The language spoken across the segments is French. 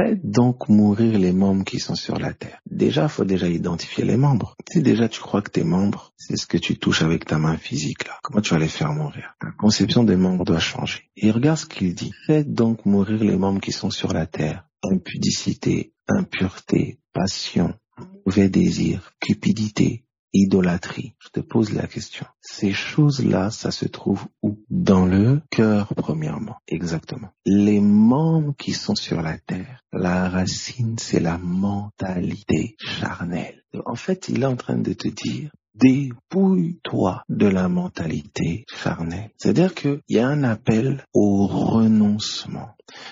faites donc mourir les membres qui sont sur la terre. Déjà, faut déjà identifier les membres. Si déjà tu crois que tes membres, c'est ce que tu touches avec ta main physique là, comment tu vas les faire mourir? La conception des membres doit changer. Et regarde ce qu'il dit. Faites donc mourir les membres qui sont sur la terre. Impudicité, impureté, passion, mauvais désir, cupidité, idolâtrie. Je te pose la question. Ces choses-là, ça se trouve où? Dans le cœur, premièrement. Exactement. Les qui sont sur la terre, la racine, c'est la mentalité charnelle. En fait, il est en train de te dire, dépouille-toi de la mentalité charnelle. C'est-à-dire qu'il y a un appel au renoncement.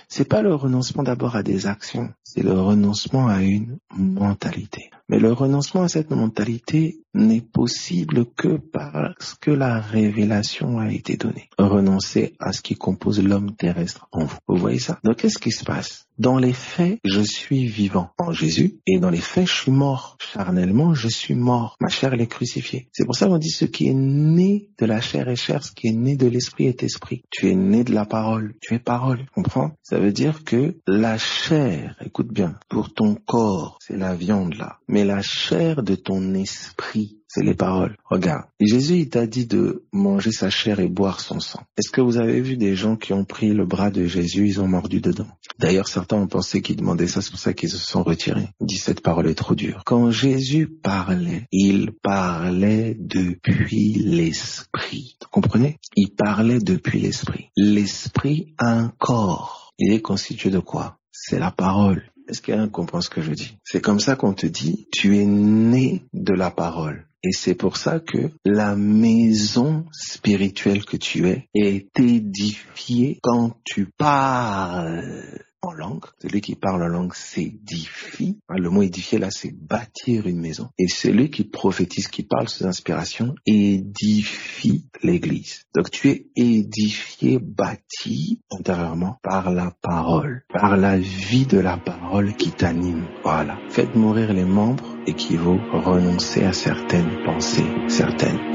C'est pas le renoncement d'abord à des actions, c'est le renoncement à une mentalité. Mais le renoncement à cette mentalité n'est possible que parce que la révélation a été donnée. Renoncer à ce qui compose l'homme terrestre en vous. Vous voyez ça? Donc qu'est-ce qui se passe? Dans les faits, je suis vivant en Jésus et dans les faits, je suis mort. Charnellement, je suis mort. Ma chair, elle est crucifiée. C'est pour ça qu'on dit ce qui est né de la chair est chair, ce qui est né de l'esprit est esprit. Tu es né de la parole, tu es parole. Comprends? Ça veut dire que la chair, écoute bien, pour ton corps, c'est la viande là. Mais la chair de ton esprit, c'est les paroles. Regarde, Jésus il t'a dit de manger sa chair et boire son sang. Est-ce que vous avez vu des gens qui ont pris le bras de Jésus, ils ont mordu dedans? D'ailleurs, certains ont pensé qu'il demandait ça, c'est pour ça qu'ils se sont retirés. Il dit cette parole est trop dure. Quand Jésus parlait, il parlait depuis l'esprit. Vous comprenez? Il parlait depuis l'esprit. L'esprit a un corps. Il est constitué de quoi? C'est la parole. Est-ce qu'il y a un comprend ce que je dis? C'est comme ça qu'on te dit, tu es né de la parole. Et c'est pour ça que la maison spirituelle que tu es est édifiée quand tu parles en langue. Celui qui parle en langue s'édifie. Ah, le mot édifier là, c'est bâtir une maison. Et celui qui prophétise, qui parle sous inspiration, édifie l'église. Donc tu es édifié, bâti intérieurement par la parole, par la vie de la parole qui t'anime. Voilà. Faites mourir les membres équivaut renoncer à certaines pensées, certaines